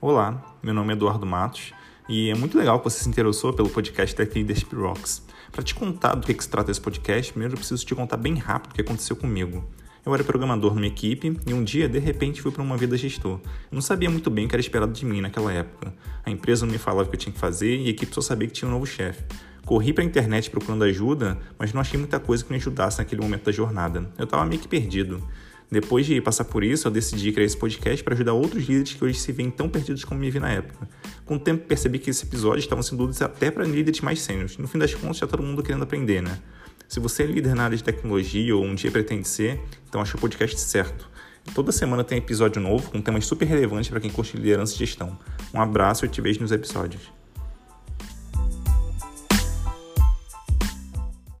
Olá, meu nome é Eduardo Matos e é muito legal que você se interessou pelo podcast Tech Leadership Rocks. Para te contar do que, que se trata esse podcast, primeiro eu preciso te contar bem rápido o que aconteceu comigo. Eu era programador numa equipe e um dia, de repente, fui para uma vida gestor. Eu não sabia muito bem o que era esperado de mim naquela época. A empresa não me falava o que eu tinha que fazer e a equipe só sabia que tinha um novo chefe. Corri para a internet procurando ajuda, mas não achei muita coisa que me ajudasse naquele momento da jornada. Eu estava meio que perdido. Depois de passar por isso, eu decidi criar esse podcast para ajudar outros líderes que hoje se veem tão perdidos como me vi na época. Com o tempo, percebi que esse episódio estavam sendo úteis até para líderes mais sêniores. No fim das contas, já todo mundo querendo aprender, né? Se você é líder na área de tecnologia ou um dia pretende ser, então acho o podcast certo. Toda semana tem episódio novo com temas super relevantes para quem curte liderança e gestão. Um abraço e te vejo nos episódios.